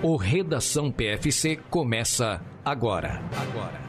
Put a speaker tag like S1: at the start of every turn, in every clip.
S1: O Redação PFC começa agora. Agora.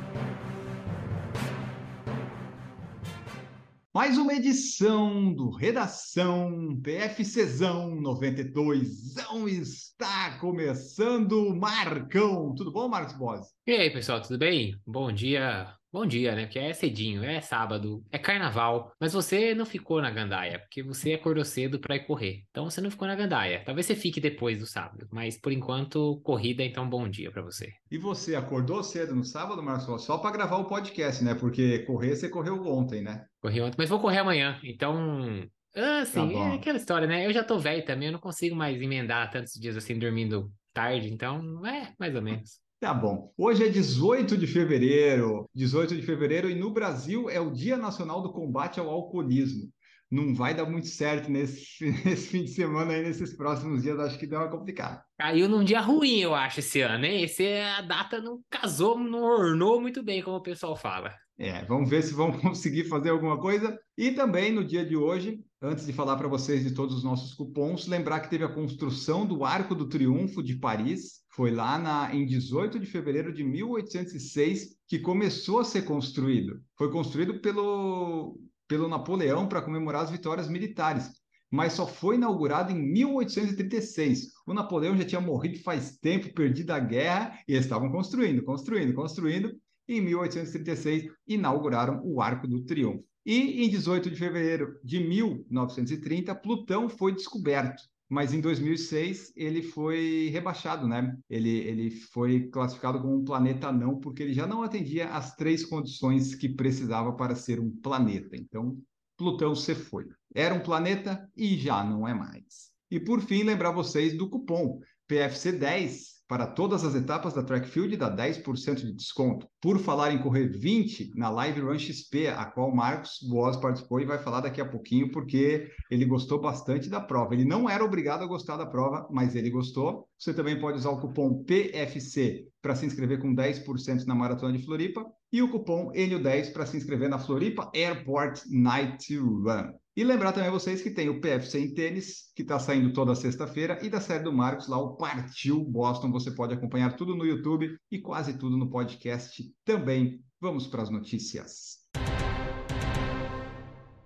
S2: Mais uma edição do Redação PFCzão 92 está começando. Marcão, tudo bom, Marcos Bosi?
S3: E aí, pessoal, tudo bem? Bom dia, Bom dia, né? Porque é cedinho, é sábado, é carnaval. Mas você não ficou na gandaia, porque você acordou cedo para ir correr. Então você não ficou na gandaia. Talvez você fique depois do sábado, mas por enquanto, corrida, então bom dia para você.
S2: E você acordou cedo no sábado, Marcelo? Só para gravar o podcast, né? Porque correr você correu ontem, né?
S3: Corri ontem, mas vou correr amanhã. Então, ah, sim, tá é aquela história, né? Eu já tô velho também, eu não consigo mais emendar tantos dias assim dormindo tarde, então é mais ou menos.
S2: Tá bom. Hoje é 18 de fevereiro, 18 de fevereiro, e no Brasil é o Dia Nacional do Combate ao Alcoolismo. Não vai dar muito certo nesse, nesse fim de semana aí, nesses próximos dias, acho que deu uma complicada.
S3: Caiu num dia ruim, eu acho, esse ano, hein? Esse, a data não casou, não ornou muito bem, como o pessoal fala.
S2: É, vamos ver se vão conseguir fazer alguma coisa. E também no dia de hoje, antes de falar para vocês de todos os nossos cupons, lembrar que teve a construção do Arco do Triunfo de Paris. Foi lá na, em 18 de fevereiro de 1806 que começou a ser construído. Foi construído pelo, pelo Napoleão para comemorar as vitórias militares mas só foi inaugurado em 1836. O Napoleão já tinha morrido faz tempo, perdido a guerra, e eles estavam construindo, construindo, construindo. E em 1836 inauguraram o Arco do Triunfo. E em 18 de fevereiro de 1930, Plutão foi descoberto. Mas em 2006 ele foi rebaixado, né? Ele, ele foi classificado como um planeta não, porque ele já não atendia às três condições que precisava para ser um planeta. Então, Plutão se foi. Era um planeta e já não é mais. E por fim, lembrar vocês do cupom PFC10 para todas as etapas da Track Field dá 10% de desconto. Por falar em correr 20 na Live Run XP, a qual Marcos Boas participou e vai falar daqui a pouquinho, porque ele gostou bastante da prova. Ele não era obrigado a gostar da prova, mas ele gostou. Você também pode usar o cupom PFC para se inscrever com 10% na Maratona de Floripa e o cupom ENIO10 para se inscrever na Floripa Airport Night Run. E lembrar também vocês que tem o PFC em tênis, que está saindo toda sexta-feira, e da série do Marcos, lá o Partiu Boston. Você pode acompanhar tudo no YouTube e quase tudo no podcast também. Vamos para as notícias.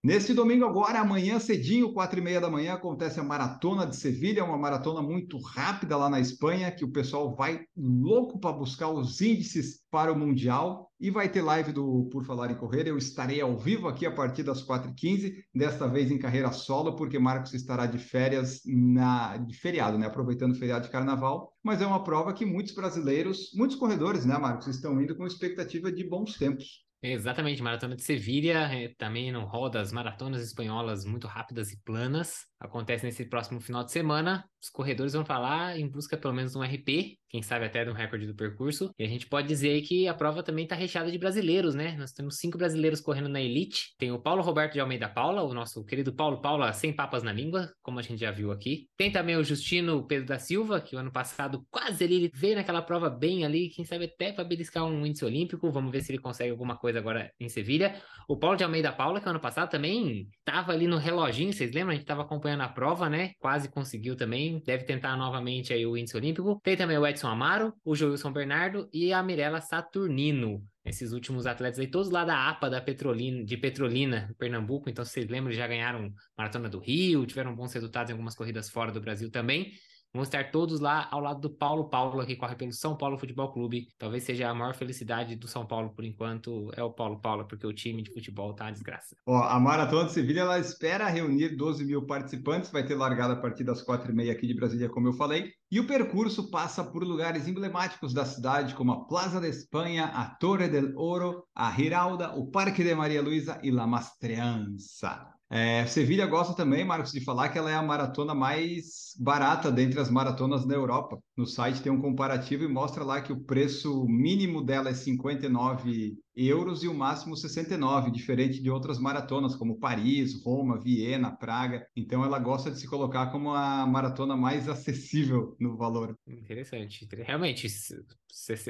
S2: Neste domingo agora, amanhã cedinho, quatro e meia da manhã, acontece a Maratona de Sevilha, uma maratona muito rápida lá na Espanha, que o pessoal vai louco para buscar os índices para o Mundial. E vai ter live do Por Falar em Correr. Eu estarei ao vivo aqui a partir das 4h15, desta vez em carreira solo, porque Marcos estará de férias na de feriado, né? Aproveitando o feriado de carnaval. Mas é uma prova que muitos brasileiros, muitos corredores, né, Marcos, estão indo com expectativa de bons tempos.
S3: Exatamente, Maratona de Sevilha, é, também não roda as maratonas espanholas muito rápidas e planas. Acontece nesse próximo final de semana. Os corredores vão falar em busca pelo menos de um RP, quem sabe até de um recorde do percurso. E a gente pode dizer que a prova também está recheada de brasileiros, né? Nós temos cinco brasileiros correndo na elite. Tem o Paulo Roberto de Almeida Paula, o nosso querido Paulo Paula, sem papas na língua, como a gente já viu aqui. Tem também o Justino Pedro da Silva, que o ano passado quase ele veio naquela prova bem ali, quem sabe até para beliscar um índice olímpico. Vamos ver se ele consegue alguma coisa agora em Sevilha. O Paulo de Almeida Paula, que ano passado também estava ali no reloginho, vocês lembram? A gente estava acompanhando a prova prova, né? Quase conseguiu também. Deve tentar novamente aí o índice olímpico. Tem também o Edson Amaro, o Joilson Bernardo e a Mirella Saturnino. Esses últimos atletas aí, todos lá da APA da Petrolina, de Petrolina, Pernambuco. Então, vocês lembram, já ganharam Maratona do Rio, tiveram bons resultados em algumas corridas fora do Brasil também. Vão estar todos lá ao lado do Paulo Paulo, que corre pelo São Paulo Futebol Clube. Talvez seja a maior felicidade do São Paulo por enquanto, é o Paulo Paulo, porque o time de futebol tá uma desgraça.
S2: Ó, a Maratona de Sevilha, ela espera reunir 12 mil participantes, vai ter largada a partir das quatro e meia aqui de Brasília, como eu falei. E o percurso passa por lugares emblemáticos da cidade, como a Plaza de Espanha, a Torre del Oro, a Giralda, o Parque de Maria Luisa e La Mastreança. É, Sevilha gosta também, Marcos, de falar que ela é a maratona mais barata dentre as maratonas da Europa. No site tem um comparativo e mostra lá que o preço mínimo dela é 59 euros e o máximo 69, diferente de outras maratonas como Paris, Roma, Viena, Praga. Então ela gosta de se colocar como a maratona mais acessível no valor.
S3: Interessante. Realmente,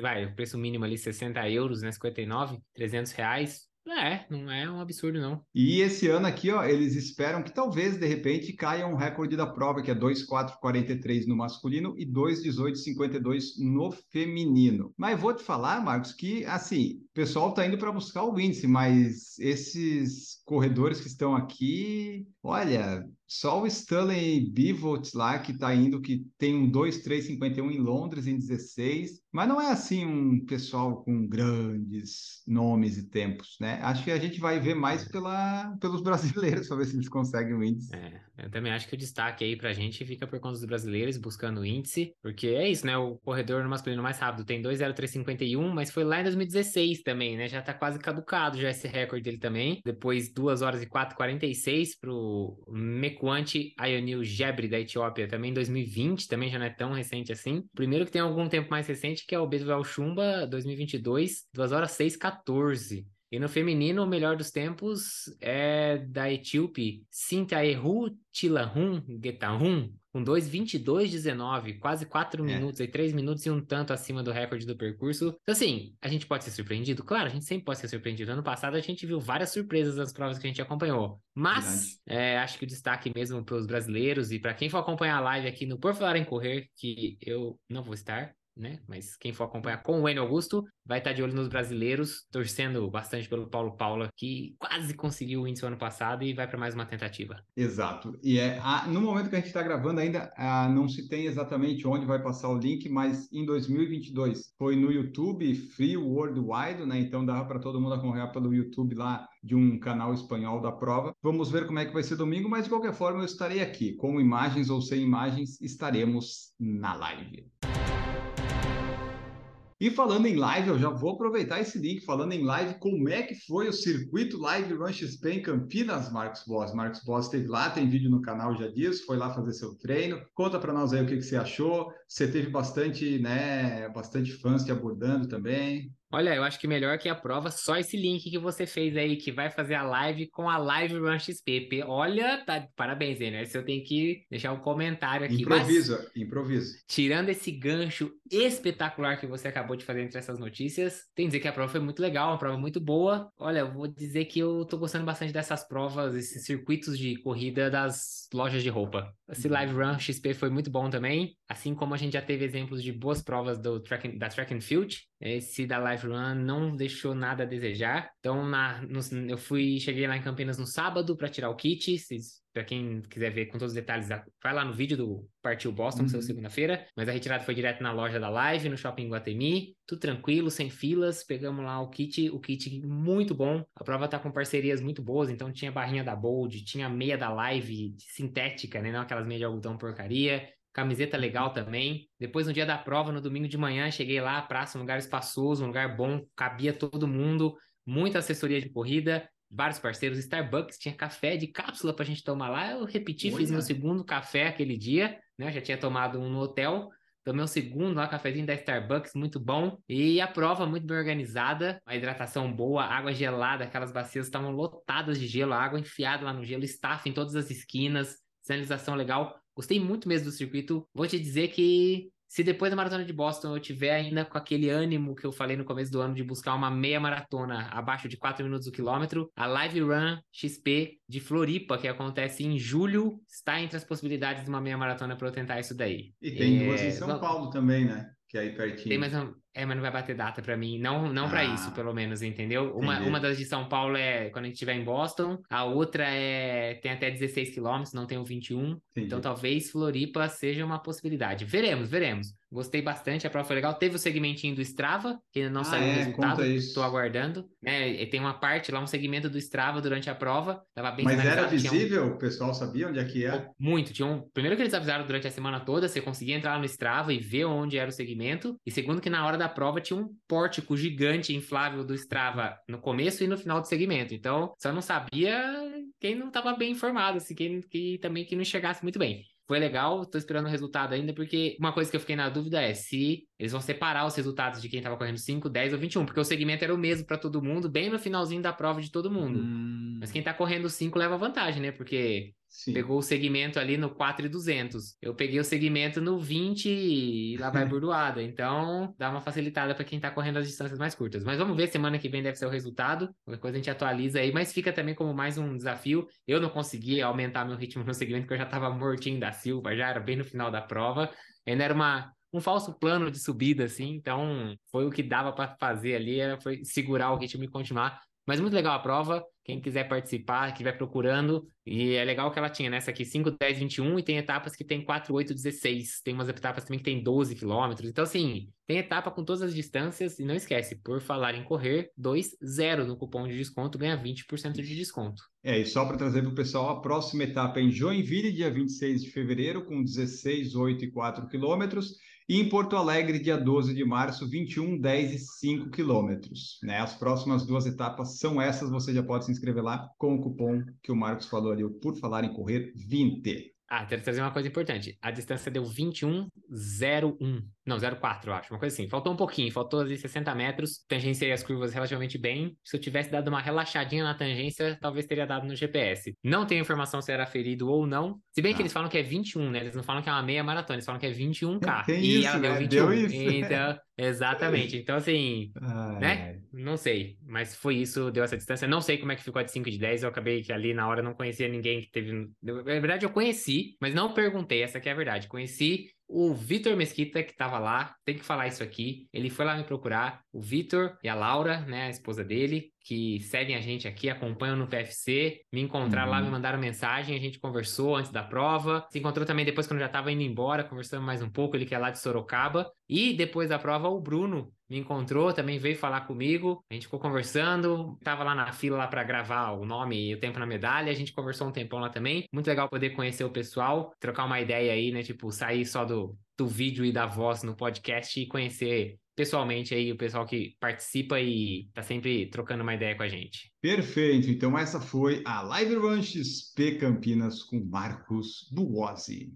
S3: vai, o preço mínimo ali 60 euros, né, 59, 300 reais É, não é um absurdo, não.
S2: E esse ano aqui, ó, eles esperam que talvez, de repente, caia um recorde da prova, que é 2,443 no masculino e 2,1852 no feminino. Mas vou te falar, Marcos, que, assim, o pessoal está indo para buscar o índice, mas esses corredores que estão aqui, olha, só o Stanley Bivolt lá que está indo, que tem um 2,351 em Londres em 16, mas não é assim um pessoal com grandes nomes e tempos, né? Acho que a gente vai ver mais pela, pelos brasileiros para ver se eles conseguem o índice.
S3: É, eu também acho que o destaque aí para a gente fica por conta dos brasileiros buscando o índice, porque é isso, né? O corredor no masculino mais rápido tem 2,0351, mas foi lá em 2016 também, né? Já tá quase caducado já esse recorde dele também. Depois 2 horas e 4,46 pro Mekuante Ionil Gebre da Etiópia, também em 2020, também já não é tão recente assim. Primeiro que tem algum tempo mais recente, que é o Beswell Chumba 2022, 2 horas 6,14. E no feminino, o melhor dos tempos é da etíope Sintaehu Tilahun Getahun, com 2,22,19, quase 4 é. minutos, aí 3 minutos e um tanto acima do recorde do percurso. Então, assim, a gente pode ser surpreendido? Claro, a gente sempre pode ser surpreendido. Ano passado a gente viu várias surpresas nas provas que a gente acompanhou. Mas, é, acho que o destaque mesmo para os brasileiros e para quem for acompanhar a live aqui no Por Falar em Correr, que eu não vou estar, né? Mas quem for acompanhar com o Enio Augusto vai estar de olho nos brasileiros, torcendo bastante pelo Paulo Paula, que quase conseguiu o índice ano passado e vai para mais uma tentativa.
S2: Exato. E é a, no momento que a gente está gravando ainda a, não se tem exatamente onde vai passar o link, mas em 2022 foi no YouTube Free Worldwide, né? Então dava para todo mundo acompanhar pelo YouTube lá de um canal espanhol da prova. Vamos ver como é que vai ser domingo, mas de qualquer forma eu estarei aqui, com imagens ou sem imagens, estaremos na live. E falando em live, eu já vou aproveitar esse link, falando em live, como é que foi o circuito Live Run XP em Campinas, Marcos Boss? Marcos Boss esteve lá, tem vídeo no canal já disso, foi lá fazer seu treino. Conta para nós aí o que, que você achou. Você teve bastante, né, bastante fãs te abordando também.
S3: Olha, eu acho que melhor que a prova, só esse link que você fez aí, que vai fazer a live com a Live Run XP. Olha, tá, parabéns aí, né? Se eu tenho que deixar um comentário aqui.
S2: Improvisa, mas, improvisa.
S3: Tirando esse gancho espetacular que você acabou de fazer entre essas notícias, tem que dizer que a prova foi muito legal, uma prova muito boa. Olha, eu vou dizer que eu tô gostando bastante dessas provas, esses circuitos de corrida das lojas de roupa. Esse uhum. Live Run XP foi muito bom também, assim como a gente já teve exemplos de boas provas do track, da Track and Field, esse da Live Run não deixou nada a desejar. Então, na, no, eu fui, cheguei lá em Campinas no sábado para tirar o kit. Para quem quiser ver com todos os detalhes, vai lá no vídeo do Partiu Boston, uhum. que segunda-feira. Mas a retirada foi direto na loja da Live, no Shopping Guatemi. Tudo tranquilo, sem filas. Pegamos lá o kit, o kit muito bom. A prova tá com parcerias muito boas, então tinha barrinha da Bold, tinha meia da Live sintética, né? Não aquelas meias de algodão porcaria camiseta legal também. Depois, no dia da prova, no domingo de manhã, cheguei lá, praça, um lugar espaçoso, um lugar bom, cabia todo mundo, muita assessoria de corrida, vários parceiros, Starbucks, tinha café de cápsula pra gente tomar lá. Eu repeti, Olha. fiz meu segundo café aquele dia, né? já tinha tomado um no hotel. Tomei um segundo lá, cafezinho da Starbucks, muito bom. E a prova muito bem organizada, a hidratação boa, água gelada, aquelas bacias estavam lotadas de gelo, água enfiada lá no gelo, staff em todas as esquinas, sinalização legal. Gostei muito mesmo do circuito. Vou te dizer que se depois da maratona de Boston eu tiver ainda com aquele ânimo que eu falei no começo do ano de buscar uma meia maratona abaixo de 4 minutos o quilômetro, a Live Run XP de Floripa, que acontece em julho, está entre as possibilidades de uma meia maratona para eu tentar isso daí.
S2: E tem é... duas em São Paulo também, né? Que é aí pertinho.
S3: Tem, mas é, mas não vai bater data para mim. Não, não ah, para isso, pelo menos, entendeu? Uma, uma das de São Paulo é quando a gente estiver em Boston. A outra é tem até 16 quilômetros, não tem o 21. Entendi. Então talvez Floripa seja uma possibilidade. Veremos, veremos. Gostei bastante, a prova foi legal. Teve o segmentinho do Strava, que ainda não ah, saiu é, o resultado. Estou aguardando. É, tem uma parte lá, um segmento do Strava durante a prova. Tava bem
S2: Mas era visível? Um... O pessoal sabia onde é que é?
S3: Muito. Tinha um... Primeiro que eles avisaram durante a semana toda, você conseguia entrar no Strava e ver onde era o segmento. E segundo que na hora da prova tinha um pórtico gigante inflável do Strava no começo e no final do segmento. Então, só não sabia quem não estava bem informado, assim, quem que, também que não enxergasse muito bem. Foi legal, tô esperando o resultado ainda, porque uma coisa que eu fiquei na dúvida é se eles vão separar os resultados de quem tava correndo 5, 10 ou 21, porque o segmento era o mesmo para todo mundo, bem no finalzinho da prova de todo mundo. Hum. Mas quem tá correndo 5 leva vantagem, né? Porque Sim. Pegou o segmento ali no 4,200. Eu peguei o segmento no 20 e lá vai burdoada. Então, dá uma facilitada para quem tá correndo as distâncias mais curtas. Mas vamos ver, semana que vem deve ser o resultado. Qualquer coisa a gente atualiza aí, mas fica também como mais um desafio. Eu não consegui aumentar meu ritmo no segmento, porque eu já tava mortinho da Silva, já era bem no final da prova. Ainda era uma, um falso plano de subida, assim. Então, foi o que dava para fazer ali, era, foi segurar o ritmo e continuar. Mas muito legal a prova. Quem quiser participar, que vai procurando. E é legal que ela tinha nessa aqui 5, 10, 21 e tem etapas que tem 4, 8, 16. Tem umas etapas também que tem 12 quilômetros. Então, assim, tem etapa com todas as distâncias. E não esquece, por falar em correr, 2, 0 no cupom de desconto, ganha 20% de desconto.
S2: É, e só para trazer para o pessoal, a próxima etapa é em Joinville, dia 26 de fevereiro, com 16, 8 e 4 quilômetros. E em Porto Alegre, dia 12 de março, 21, 10 e 5 quilômetros. Né? As próximas duas etapas são essas, você já pode se inscrever lá com o cupom que o Marcos falou ali, por falar em correr 20.
S3: Ah, quero trazer uma coisa importante. A distância deu 21,01. Não, 0,4, eu acho. Uma coisa assim. Faltou um pouquinho, faltou ali 60 metros. Tangenciei as curvas relativamente bem. Se eu tivesse dado uma relaxadinha na tangência, talvez teria dado no GPS. Não tenho informação se era ferido ou não. Se bem ah. que eles falam que é 21, né? Eles não falam que é uma meia maratona, eles falam que é 21K.
S2: Tem e isso, ela deu 21. Né? Deu isso.
S3: Então, exatamente. Então, assim, ai, né? Ai. Não sei. Mas foi isso, deu essa distância. Não sei como é que ficou a de 5 de 10. Eu acabei que ali na hora não conhecia ninguém que teve. Na verdade, eu conheci, mas não perguntei. Essa aqui é a verdade. Conheci o Vitor Mesquita, que estava lá, tem que falar isso aqui. Ele foi lá me procurar. O Vitor e a Laura, né, a esposa dele, que seguem a gente aqui, acompanham no PFC, me encontraram uhum. lá, me mandaram mensagem, a gente conversou antes da prova. Se encontrou também depois quando eu já estava indo embora, conversando mais um pouco, ele que é lá de Sorocaba. E depois da prova, o Bruno me encontrou, também veio falar comigo. A gente ficou conversando, tava lá na fila lá para gravar o nome e o tempo na medalha. A gente conversou um tempão lá também. Muito legal poder conhecer o pessoal, trocar uma ideia aí, né? Tipo, sair só do, do vídeo e da voz no podcast e conhecer pessoalmente aí o pessoal que participa e tá sempre trocando uma ideia com a gente.
S2: Perfeito. Então essa foi a Live Run XP Campinas com Marcos Buozzi.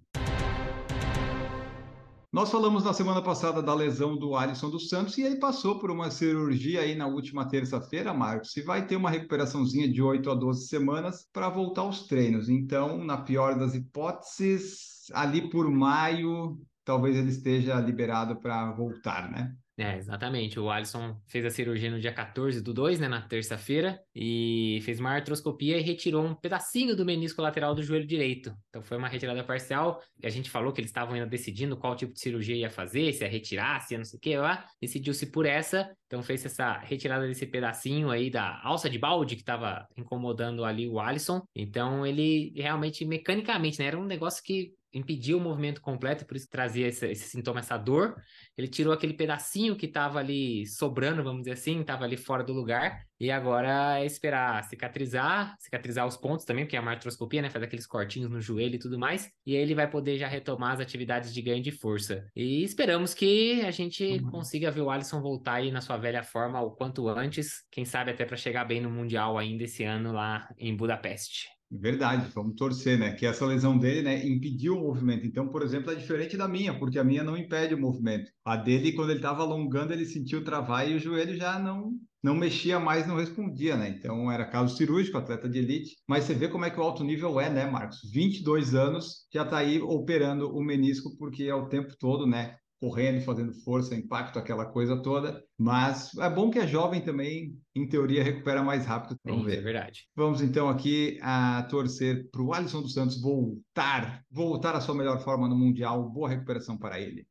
S2: Nós falamos na semana passada da lesão do Alisson dos Santos e ele passou por uma cirurgia aí na última terça-feira, Marcos, e vai ter uma recuperaçãozinha de 8 a 12 semanas para voltar aos treinos. Então, na pior das hipóteses, ali por maio, talvez ele esteja liberado para voltar, né?
S3: É, exatamente. O Alisson fez a cirurgia no dia 14 do 2, né, na terça-feira, e fez uma artroscopia e retirou um pedacinho do menisco lateral do joelho direito. Então foi uma retirada parcial. E a gente falou que eles estavam ainda decidindo qual tipo de cirurgia ia fazer, se ia retirar, se ia não sei o que lá. Decidiu-se por essa, então fez essa retirada desse pedacinho aí da alça de balde que estava incomodando ali o Alisson. Então ele realmente, mecanicamente, né, era um negócio que impedia o movimento completo, por isso trazia esse, esse sintoma, essa dor. Ele tirou aquele pedacinho que estava ali sobrando, vamos dizer assim, estava ali fora do lugar. E agora é esperar cicatrizar, cicatrizar os pontos também, porque é a artroscopia, né? Faz aqueles cortinhos no joelho e tudo mais. E aí ele vai poder já retomar as atividades de ganho de força. E esperamos que a gente uhum. consiga ver o Alisson voltar aí na sua velha forma o quanto antes. Quem sabe até para chegar bem no Mundial ainda esse ano lá em Budapeste.
S2: Verdade, vamos torcer, né? Que essa lesão dele, né, impediu o movimento. Então, por exemplo, é diferente da minha, porque a minha não impede o movimento. A dele, quando ele estava alongando, ele sentiu travar e o joelho já não não mexia mais, não respondia, né? Então era caso cirúrgico, atleta de elite. Mas você vê como é que o alto nível é, né, Marcos? 22 anos, já está aí operando o menisco, porque é o tempo todo, né? Correndo, fazendo força, impacto, aquela coisa toda. Mas é bom que é jovem também, em teoria, recupera mais rápido.
S3: Vamos Sim, ver. É verdade.
S2: Vamos então aqui a torcer para o Alisson dos Santos voltar, voltar à sua melhor forma no Mundial. Boa recuperação para ele.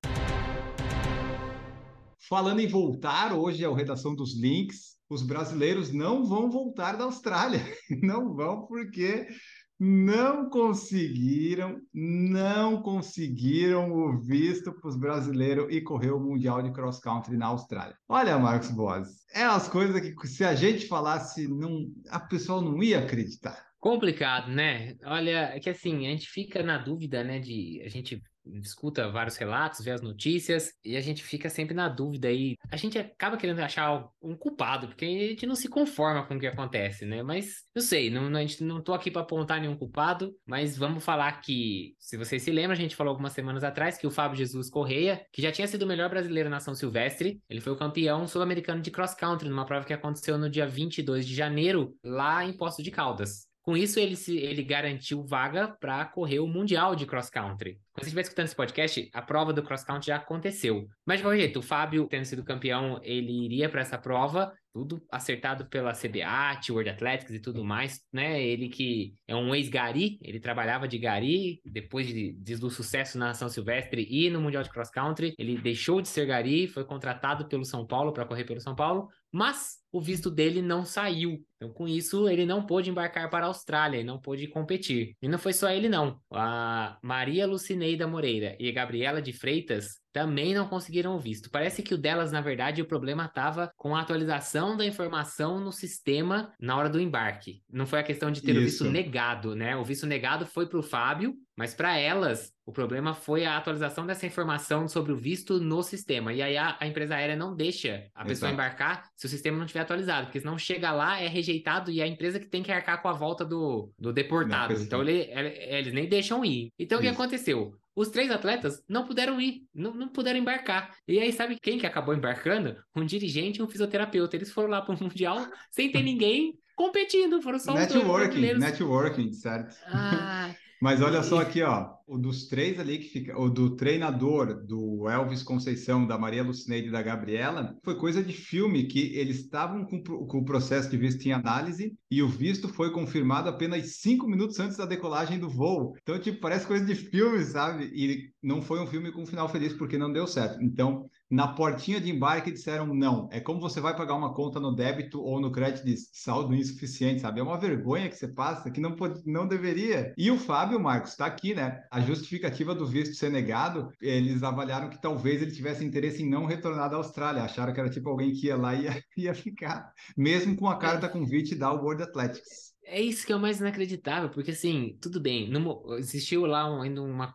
S2: Falando em voltar, hoje é o Redação dos Links. Os brasileiros não vão voltar da Austrália. Não vão porque não conseguiram, não conseguiram o visto para os brasileiros e correr o Mundial de Cross Country na Austrália. Olha, Marcos Boas, é as coisas que se a gente falasse, não, a pessoa não ia acreditar.
S3: Complicado, né? Olha, é que assim, a gente fica na dúvida, né, de a gente escuta vários relatos, vê as notícias e a gente fica sempre na dúvida aí. A gente acaba querendo achar um culpado, porque a gente não se conforma com o que acontece, né? Mas eu sei, não, a gente não tô aqui para apontar nenhum culpado, mas vamos falar que, se vocês se lembram, a gente falou algumas semanas atrás que o Fábio Jesus Correia, que já tinha sido o melhor brasileiro na São Silvestre, ele foi o campeão sul-americano de cross country numa prova que aconteceu no dia 22 de janeiro, lá em Poço de Caldas Com isso, ele, se, ele garantiu vaga para correr o Mundial de Cross Country. Quando você estiver escutando esse podcast, a prova do cross country já aconteceu. Mas de qualquer jeito, o Fábio, tendo sido campeão, ele iria para essa prova, tudo acertado pela CBAT, World Athletics e tudo mais, né? Ele que é um ex-gari, ele trabalhava de gari, depois de, de, do sucesso na São Silvestre e no Mundial de Cross Country, ele deixou de ser gari, foi contratado pelo São Paulo para correr pelo São Paulo, mas o visto dele não saiu. Então, com isso, ele não pôde embarcar para a Austrália e não pôde competir. E não foi só ele, não. A Maria Lucineida Moreira e a Gabriela de Freitas também não conseguiram o visto. Parece que o delas, na verdade, o problema estava com a atualização da informação no sistema na hora do embarque. Não foi a questão de ter Isso. o visto negado, né? O visto negado foi para o Fábio, mas para elas, o problema foi a atualização dessa informação sobre o visto no sistema. E aí a, a empresa aérea não deixa a pessoa Exato. embarcar se o sistema não estiver atualizado, porque senão chega lá, é rejeitado e é a empresa que tem que arcar com a volta do, do deportado. Então ele, ele, eles nem deixam ir. Então Isso. o que aconteceu? Os três atletas não puderam ir, não, não puderam embarcar. E aí, sabe quem que acabou embarcando? Um dirigente e um fisioterapeuta. Eles foram lá para o Mundial sem ter ninguém competindo, foram só
S2: networking, os dois brasileiros. Networking, certo? Ah, Mas olha só aqui, ó, o dos três ali que fica, o do treinador do Elvis Conceição, da Maria Lucineide e da Gabriela, foi coisa de filme que eles estavam com, com, o processo de visto em análise e o visto foi confirmado apenas cinco minutos antes da decolagem do voo. Então, tipo, parece coisa de filme, sabe? E não foi um filme com um final feliz porque não deu certo. Então, na portinha de embarque disseram não. É como você vai pagar uma conta no débito ou no crédito de saldo insuficiente, sabe? É uma vergonha que você passa, que não, pode, não deveria. E o Fábio Marcos está aqui, né? A justificativa do visto ser negado, eles avaliaram que talvez ele tivesse interesse em não retornar da Austrália. Acharam que era tipo alguém que ia lá e ia, ia ficar, mesmo com a carta convite da World Athletics.
S3: É isso que é o mais inacreditável, porque assim, tudo bem, no, existiu lá ainda uma,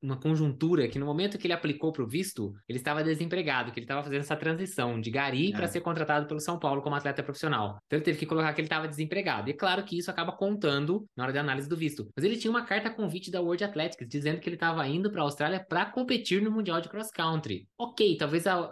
S3: uma conjuntura que no momento que ele aplicou para o visto, ele estava desempregado, que ele estava fazendo essa transição de gari é. para ser contratado pelo São Paulo como atleta profissional. Então ele teve que colocar que ele estava desempregado. E é claro que isso acaba contando na hora da análise do visto. Mas ele tinha uma carta convite da World Athletics dizendo que ele estava indo para a Austrália para competir no Mundial de Cross Country. Ok, talvez a, a,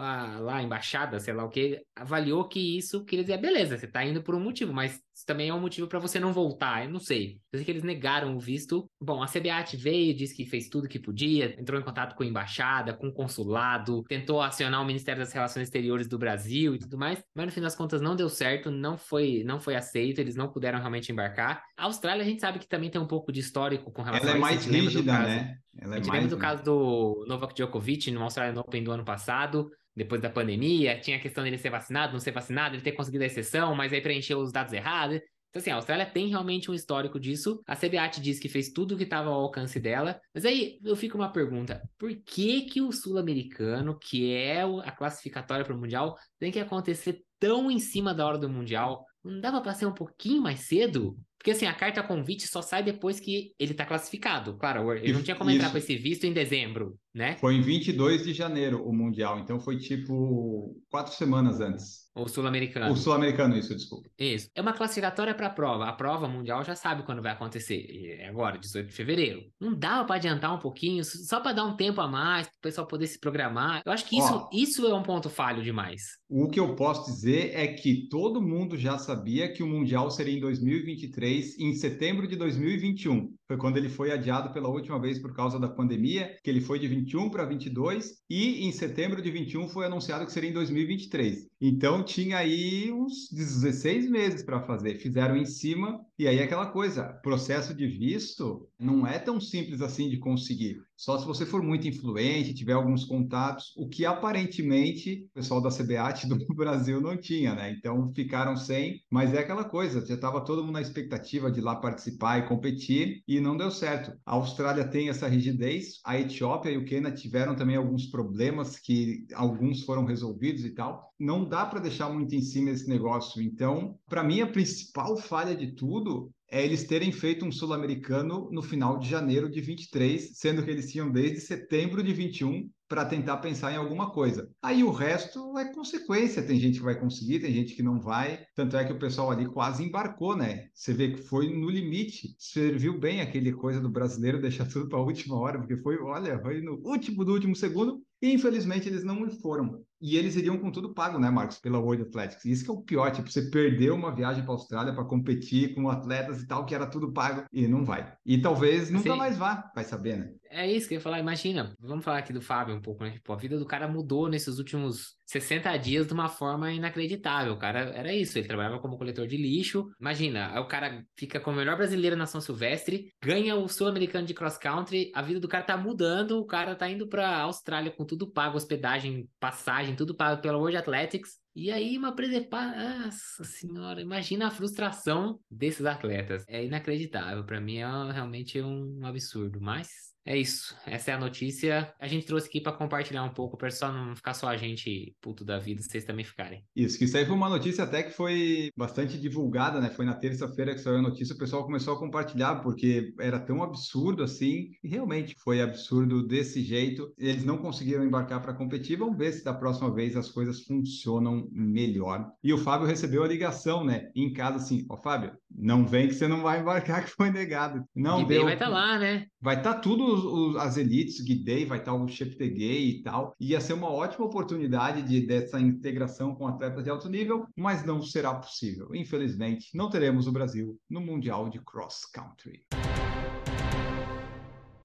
S3: a, lá a embaixada, sei lá o que, avaliou que isso queria dizer, beleza, você está indo por um motivo, mas isso também é um motivo para você não voltar. Eu não sei. Eu sei que eles negaram o visto. Bom, a CBAT veio, disse que fez tudo que podia, entrou em contato com a embaixada, com o consulado, tentou acionar o Ministério das Relações Exteriores do Brasil e tudo mais, mas no fim das contas não deu certo, não foi, não foi aceito, eles não puderam realmente embarcar. A Austrália a gente sabe que também tem um pouco de histórico com relação
S2: Ela é mais rígida, né?
S3: Ela é a gente lembra do caso do Novak Djokovic no Australian Open do ano passado, depois da pandemia, tinha a questão dele ser vacinado, não ser vacinado, ele ter conseguido a exceção, mas aí preencheu os dados errados. Então, assim, a Austrália tem realmente um histórico disso. A CBAT diz que fez tudo o que estava ao alcance dela. Mas aí eu fico uma pergunta: por que que o sul-americano, que é a classificatória para o Mundial, tem que acontecer tão em cima da hora do Mundial? Não dava para ser um pouquinho mais cedo? Porque assim, a carta convite só sai depois que ele tá classificado. Claro, ele não tinha como entrar com esse visto em dezembro, né?
S2: Foi em 22 de janeiro o Mundial, então foi tipo quatro semanas antes.
S3: O sul-americano.
S2: O sul-americano, isso, desculpa.
S3: Isso. É uma classificatória para a prova. A prova mundial já sabe quando vai acontecer. É agora, 18 de fevereiro. Não dava para adiantar um pouquinho, só para dar um tempo a mais, para o pessoal poder se programar. Eu acho que isso, Ó, isso é um ponto falho demais.
S2: O que eu posso dizer é que todo mundo já sabia que o mundial seria em 2023, em setembro de 2021 foi quando ele foi adiado pela última vez por causa da pandemia, que ele foi de 21 para 22 e em setembro de 21 foi anunciado que seria em 2023. Então tinha aí uns 16 meses para fazer. Fizeram em cima e aí aquela coisa, processo de visto não é tão simples assim de conseguir. Só se você for muito influente, tiver alguns contatos, o que aparentemente o pessoal da CBAT do Brasil não tinha, né? Então ficaram sem, mas é aquela coisa, já estava todo mundo na expectativa de lá participar e competir e não deu certo. A Austrália tem essa rigidez, a Etiópia e o Quênia tiveram também alguns problemas que alguns foram resolvidos e tal. Não dá para deixar muito em cima esse negócio. Então, para mim, a principal falha de tudo é eles terem feito um sul-americano no final de janeiro de 23, sendo que eles tinham desde setembro de 21 para tentar pensar em alguma coisa. Aí o resto é consequência, tem gente que vai conseguir, tem gente que não vai, tanto é que o pessoal ali quase embarcou, né? Você vê que foi no limite, serviu bem aquele coisa do brasileiro deixar tudo para a última hora, porque foi, olha, foi no último do último segundo, e infelizmente eles não foram. E eles iriam com tudo pago, né, Marcos, pela World Athletics. Isso que é o pior, tipo, você perdeu uma viagem para a Austrália para competir com atletas e tal, que era tudo pago, e não vai. E talvez nunca Sim. mais vá, vai saber, né?
S3: É isso que eu ia falar, imagina, vamos falar aqui do Fábio um pouco, né? Tipo, a vida do cara mudou nesses últimos 60 dias de uma forma inacreditável. O cara era isso, ele trabalhava como coletor de lixo. Imagina, o cara fica como o melhor brasileiro na São Silvestre, ganha o sul-americano de cross country, a vida do cara tá mudando, o cara tá indo pra Austrália com tudo pago, hospedagem, passagem, tudo pago pela World Athletics. E aí, uma preservar. Nossa senhora, imagina a frustração desses atletas. É inacreditável. Para mim é realmente um absurdo. Mas é isso. Essa é a notícia. A gente trouxe aqui para compartilhar um pouco, para só não ficar só a gente puto da vida, vocês também ficarem.
S2: Isso, que isso aí foi uma notícia até que foi bastante divulgada, né? Foi na terça-feira que saiu a notícia, o pessoal começou a compartilhar, porque era tão absurdo assim, e realmente foi absurdo desse jeito. Eles não conseguiram embarcar para competir. Vamos ver se da próxima vez as coisas funcionam melhor. E o Fábio recebeu a ligação, né? Em casa, assim: Ó, Fábio, não vem que você não vai embarcar, que foi negado. Não
S3: e
S2: deu.
S3: vai estar tá lá, né?
S2: Vai estar tá tudo os, os, as elites, Guidei, vai estar o Cheptegei e tal. Ia ser uma ótima oportunidade de, dessa integração com atletas de alto nível, mas não será possível. Infelizmente, não teremos o Brasil no Mundial de Cross Country.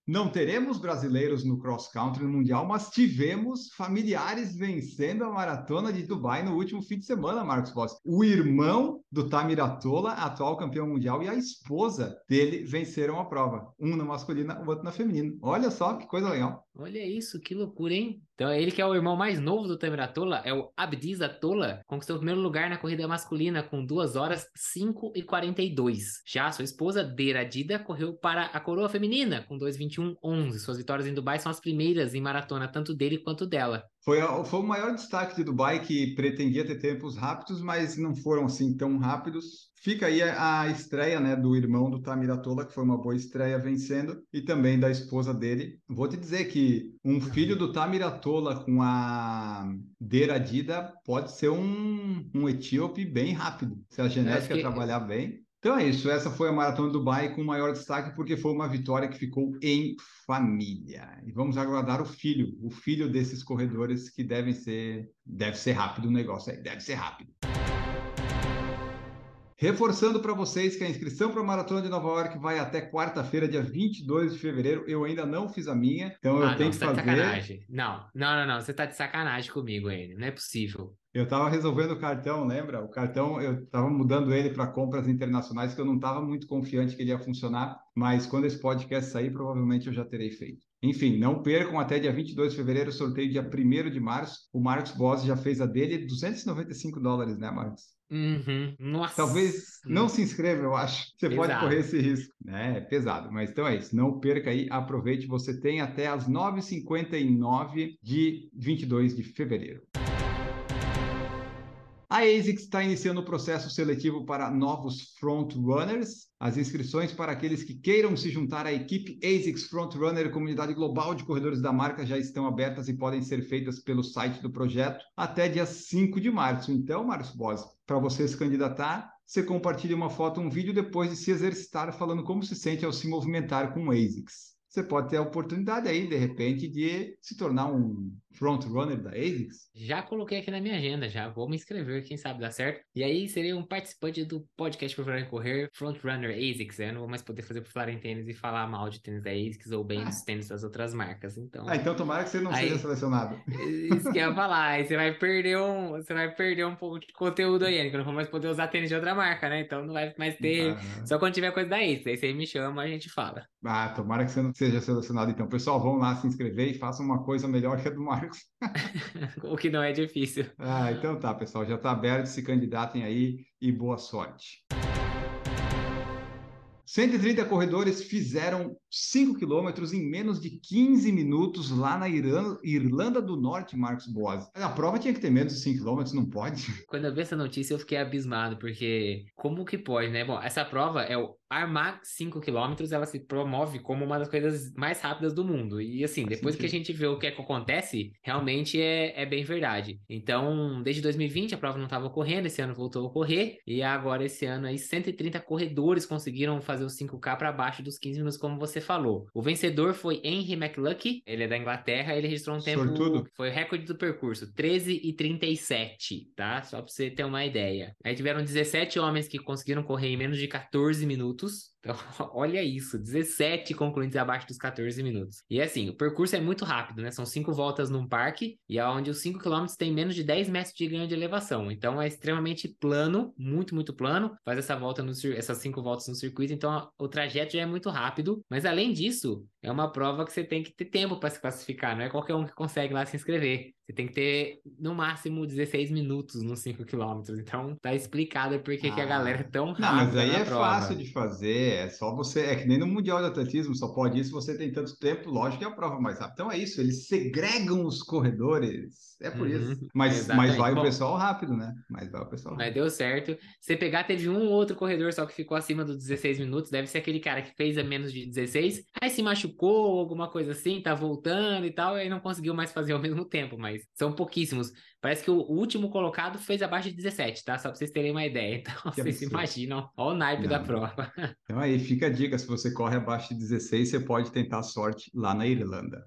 S2: Não teremos brasileiros no cross country no mundial, mas tivemos familiares vencendo a maratona de Dubai no último fim de semana, Marcos Boss. O irmão do Tamiratola, atual campeão mundial, e a esposa dele venceram a prova, um na masculina, o outro na feminina. Olha só que coisa legal.
S3: Olha isso, que loucura, hein? Então, ele que é o irmão mais novo do Tamer Atola, é o Abdiz Atola, conquistou o primeiro lugar na corrida masculina com 2 horas 5 e 42. Já sua esposa, Deira Dida, correu para a coroa feminina com 2:21:11. Suas vitórias em Dubai são as primeiras em maratona, tanto dele quanto dela.
S2: Foi, foi o maior destaque de Dubai, que pretendia ter tempos rápidos, mas não foram assim tão rápidos. Fica aí a, estreia né, do irmão do Tamiratola, que foi uma boa estreia vencendo, e também da esposa dele. Vou te dizer que um filho do Tamiratola com a Deradida pode ser um, um etíope bem rápido, se a genética que... trabalhar bem. Então é isso, essa foi a Maratona do Dubai com maior destaque porque foi uma vitória que ficou em família. E vamos aguardar o filho, o filho desses corredores que devem ser, deve ser rápido o negócio aí, deve ser rápido. Reforçando para vocês que a inscrição para a Maratona de Nova York vai até quarta-feira, dia 22 de fevereiro. Eu ainda não fiz a minha, então eu ah, tenho não, que fazer. Tá de
S3: sacanagem. Não, não, não, não. Você está de sacanagem comigo ainda. Não é possível.
S2: Eu estava resolvendo o cartão, lembra? O cartão, eu estava mudando ele para compras internacionais, que eu não estava muito confiante que ele ia funcionar, mas quando esse podcast sair, provavelmente eu já terei feito. Enfim, não percam até dia 22 de fevereiro, sorteio dia 1 de março. O Marcos Boss já fez a dele, 295 dólares, né, Marcos?
S3: Uhum.
S2: Talvez não se inscreva, eu acho. Você pesado. pode correr esse risco. É, é pesado, mas então é isso. Não perca aí, aproveite. Você tem até as 9h59 de 22 de fevereiro. A ASICS está iniciando o processo seletivo para novos frontrunners. As inscrições para aqueles que queiram se juntar à equipe ASICS Frontrunner, comunidade global de corredores da marca, já estão abertas e podem ser feitas pelo site do projeto até dia 5 de março. Então, Marcos Bosi, para você se candidatar, você compartilha uma foto, um vídeo depois de se exercitar falando como se sente ao se movimentar com o ASICS. Você pode ter a oportunidade aí, de repente, de se tornar um frontrunner da ASICS?
S3: Já coloquei aqui na minha agenda, já vou me inscrever, quem sabe dá certo. E aí seria um participante do podcast por Falar Correr, Frontrunner ASICS. Eu não vou mais poder fazer por falar em tênis e falar mal de tênis da ASICS ou bem ah. dos tênis das outras marcas. Então,
S2: ah, então tomara que você não aí, seja selecionado.
S3: Isso que eu ia falar, aí você vai perder um, você vai perder um pouco de conteúdo aí, que eu não vou mais poder usar tênis de outra marca, né? Então não vai mais ter, ah. só quando tiver coisa da ASICS. Aí você me chama, a gente fala.
S2: Ah, tomara que você não seja selecionado então. Pessoal, vão lá se inscrever e façam uma coisa melhor que a do Marcos.
S3: o que não é difícil.
S2: Ah, então tá, pessoal. Já está aberto, se candidatem aí e boa sorte. 130 corredores fizeram 5 quilômetros em menos de 15 minutos lá na Irlanda do Norte, Marcos Boas. A prova tinha que ter menos de 5 quilômetros, não pode?
S3: Quando eu vi essa notícia, eu fiquei abismado, porque como que pode, né? Bom, essa prova é o armar 5 quilômetros, ela se promove como uma das coisas mais rápidas do mundo. E assim,
S2: Faz
S3: depois
S2: sentido.
S3: que a gente vê o que é que acontece, realmente é, é bem verdade. Então, desde 2020 a prova não estava ocorrendo, esse ano voltou a ocorrer, e agora esse ano aí 130 corredores conseguiram fazer os 5K para baixo dos 15 minutos, como você falou. O vencedor foi Henry McLucky, ele é da Inglaterra, ele registrou um tempo,
S2: Sortudo.
S3: foi o recorde do percurso, 13 e 37, tá? Só para você ter uma ideia. Aí tiveram 17 homens que conseguiram correr em menos de 14 minutos. Então, olha isso, 17 concluintes abaixo dos 14 minutos. E assim, o percurso é muito rápido, né? São cinco voltas num parque, e aonde os 5 km tem menos de 10 metros de ganho de elevação. Então é extremamente plano, muito, muito plano. Faz essa volta no essas cinco voltas no circuito, então o trajeto já é muito rápido. Mas além disso, é uma prova que você tem que ter tempo para se classificar, não é qualquer um que consegue lá se inscrever. Você tem que ter, no máximo, 16 minutos nos 5 km. Então, tá explicado por que que a
S2: Ah.
S3: galera é tão rápida
S2: Não, mas aí é
S3: prova.
S2: fácil de fazer, é só você, é que nem no Mundial de Atletismo, só pode isso se você tem tanto tempo, lógico que é a prova mais rápida. Então é isso, eles segregam os corredores, é por
S3: Uhum,
S2: isso. Mas, mas vai o
S3: Bom,
S2: pessoal rápido, né? Mas vai o pessoal
S3: Mas
S2: rápido.
S3: deu certo. Se pegar, teve um ou outro corredor só que ficou acima dos 16 minutos. Deve ser aquele cara que fez a menos de 16, aí se machucou, alguma coisa assim, tá voltando e tal, e aí não conseguiu mais fazer ao mesmo tempo. Mas são pouquíssimos. Parece que o último colocado fez abaixo de 17, tá? Só pra vocês terem uma ideia. Então,
S2: Que
S3: vocês
S2: absurdo.
S3: imaginam. Olha o naipe da
S2: Não.
S3: prova.
S2: Então aí fica a dica, se você corre abaixo de 16, você pode tentar a sorte lá na Irlanda.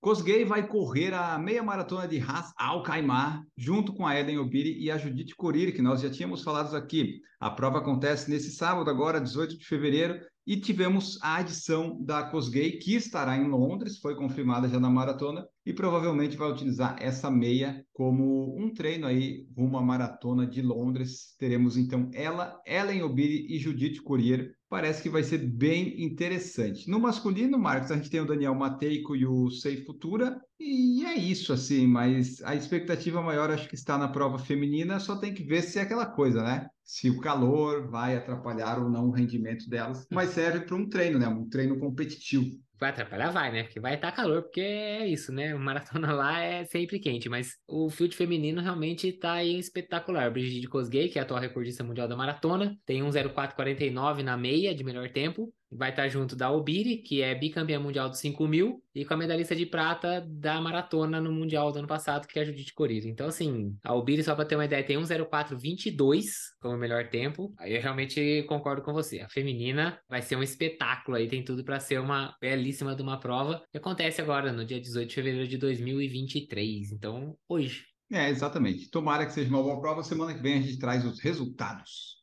S2: Kosgei vai correr a meia maratona de Ras Al Khaimah junto com a Ellen Obiri e a Judith Corir, que nós já tínhamos falado aqui. A prova acontece nesse sábado, agora 18 de fevereiro, e tivemos a adição da Kosgei, que estará em Londres, foi confirmada já na maratona, e provavelmente vai utilizar essa meia como um treino aí rumo à maratona de Londres. Teremos então ela, Ellen Obiri e Judith Courier. Parece que vai ser bem interessante. No masculino, Marcos, a gente tem o Daniel Mateico e o Sei Futura, e é isso, assim, mas a expectativa maior acho que está na prova feminina, só tem que ver se é aquela coisa, né? Se o calor vai atrapalhar ou não o rendimento delas, mas serve para um treino, né? Um treino competitivo.
S3: Vai atrapalhar, vai, né? Porque vai estar calor, porque é isso, né? Maratona lá é sempre quente, mas o field feminino realmente tá aí espetacular. Brigitte Kosgei, que é a atual recordista mundial da maratona, tem 1,0449 na meia de melhor tempo. Vai estar junto da Obiri, que é bicampeã mundial dos 5 mil, e com a medalhista de prata da maratona no Mundial do ano passado, que é a Judith Corir. Então, assim, a Obiri, só para ter uma ideia, tem 1,0422 como melhor tempo. Aí eu realmente concordo com você. A feminina vai ser um espetáculo aí, tem tudo para ser uma belíssima de uma prova. Que acontece agora, no dia 18 de fevereiro de 2023. Então, hoje.
S2: É, exatamente. Tomara que seja uma boa prova. Semana que vem a gente traz os resultados.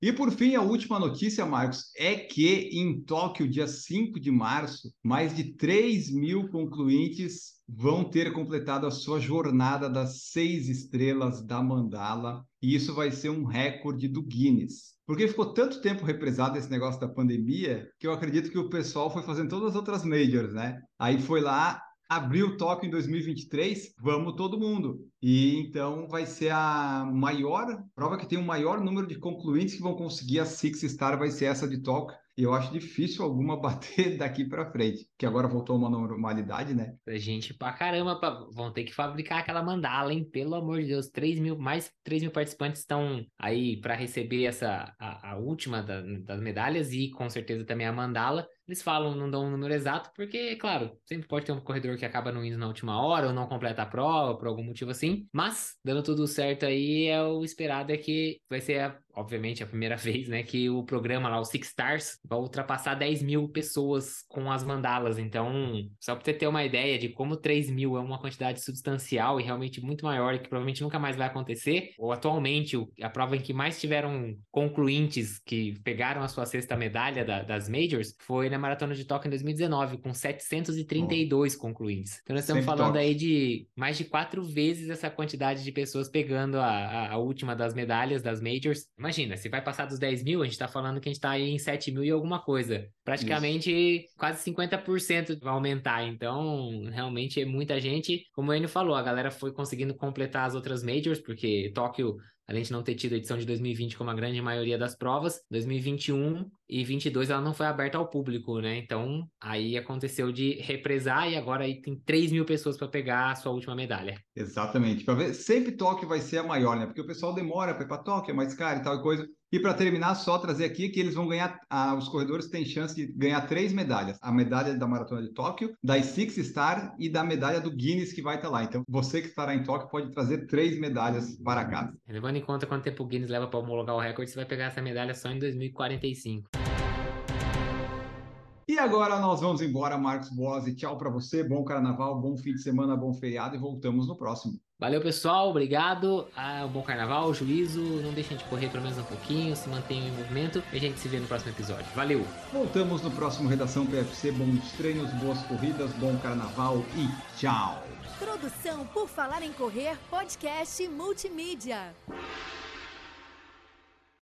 S2: E por fim, a última notícia, Marcos, é que em Tóquio, dia 5 de março, mais de 3 mil concluintes vão ter completado a sua jornada das seis estrelas da Mandala. E isso vai ser um recorde do Guinness. Porque ficou tanto tempo represado esse negócio da pandemia que eu acredito que o pessoal foi fazendo todas as outras majors, né? Aí foi lá, abriu Tóquio em 2023, vamos todo mundo. E então vai ser a maior prova que tem o maior número de concluintes que vão conseguir a Six Star, vai ser essa de Tóquio. E eu acho difícil alguma bater daqui para frente, que agora voltou uma normalidade, né?
S3: Gente pra caramba, pra- vão ter que fabricar aquela mandala, hein? Pelo amor de Deus, 3 mil, mais 3 mil participantes estão aí para receber essa a, a última da- das medalhas e com certeza também a mandala. Eles falam, não dão um número exato, porque, claro, sempre pode ter um corredor que acaba não indo na última hora ou não completa a prova por algum motivo assim. Mas, dando tudo certo aí, é o esperado é que vai ser, a- obviamente, a primeira vez, né, que o programa lá, o Six Stars, vai ultrapassar 10 mil pessoas com as mandalas. Então, só para você ter uma ideia de como 3 mil é uma quantidade substancial e realmente muito maior e que provavelmente nunca mais vai acontecer, ou atualmente a prova em que mais tiveram concluintes que pegaram a sua sexta medalha da- das Majors foi Maratona de Tóquio em 2019, com 732 concluintes. Então, nós estamos
S2: Sempre
S3: falando
S2: top.
S3: aí de mais de quatro vezes essa quantidade de pessoas pegando a, a, a última das medalhas das Majors. Imagina, se vai passar dos 10 mil, a gente tá falando que a gente tá aí em 7 mil e alguma coisa. Praticamente quase 50% vai aumentar. Então, realmente é muita gente. Como o Enio falou, a galera foi conseguindo completar as outras Majors, porque Tóquio além de não ter tido a edição de 2020 como a grande maioria das provas, 2021 e 22 ela não foi aberta ao público, né? Então aí aconteceu de represar e agora aí tem 3 mil pessoas para pegar a sua última medalha.
S2: Exatamente. Para ver, sempre Tóquio vai ser a maior, né? Porque o pessoal demora para ir para Tóquio, é mais caro e tal coisa. E para terminar, só trazer aqui que eles vão ganhar, ah, os corredores têm chance de ganhar três medalhas: a medalha da Maratona de Tóquio, da Six Star e da medalha do Guinness que vai estar lá. Então, você que estará em Tóquio pode trazer três medalhas para casa.
S3: Levando em conta quanto tempo o Guinness leva para homologar o recorde, você vai pegar essa medalha só em 2045.
S2: E agora nós vamos embora, Marcos Boas, e tchau para você, bom carnaval, bom fim de semana, bom feriado e voltamos no próximo.
S3: Valeu, pessoal, obrigado, ah, um bom carnaval, juízo, não deixem de correr pelo menos um pouquinho, se mantenham em movimento e a gente se vê no próximo episódio. Valeu!
S2: Voltamos no próximo Redação PFC, bons treinos, boas corridas, bom carnaval e tchau!
S4: Produção por Falar em Correr, podcast multimídia.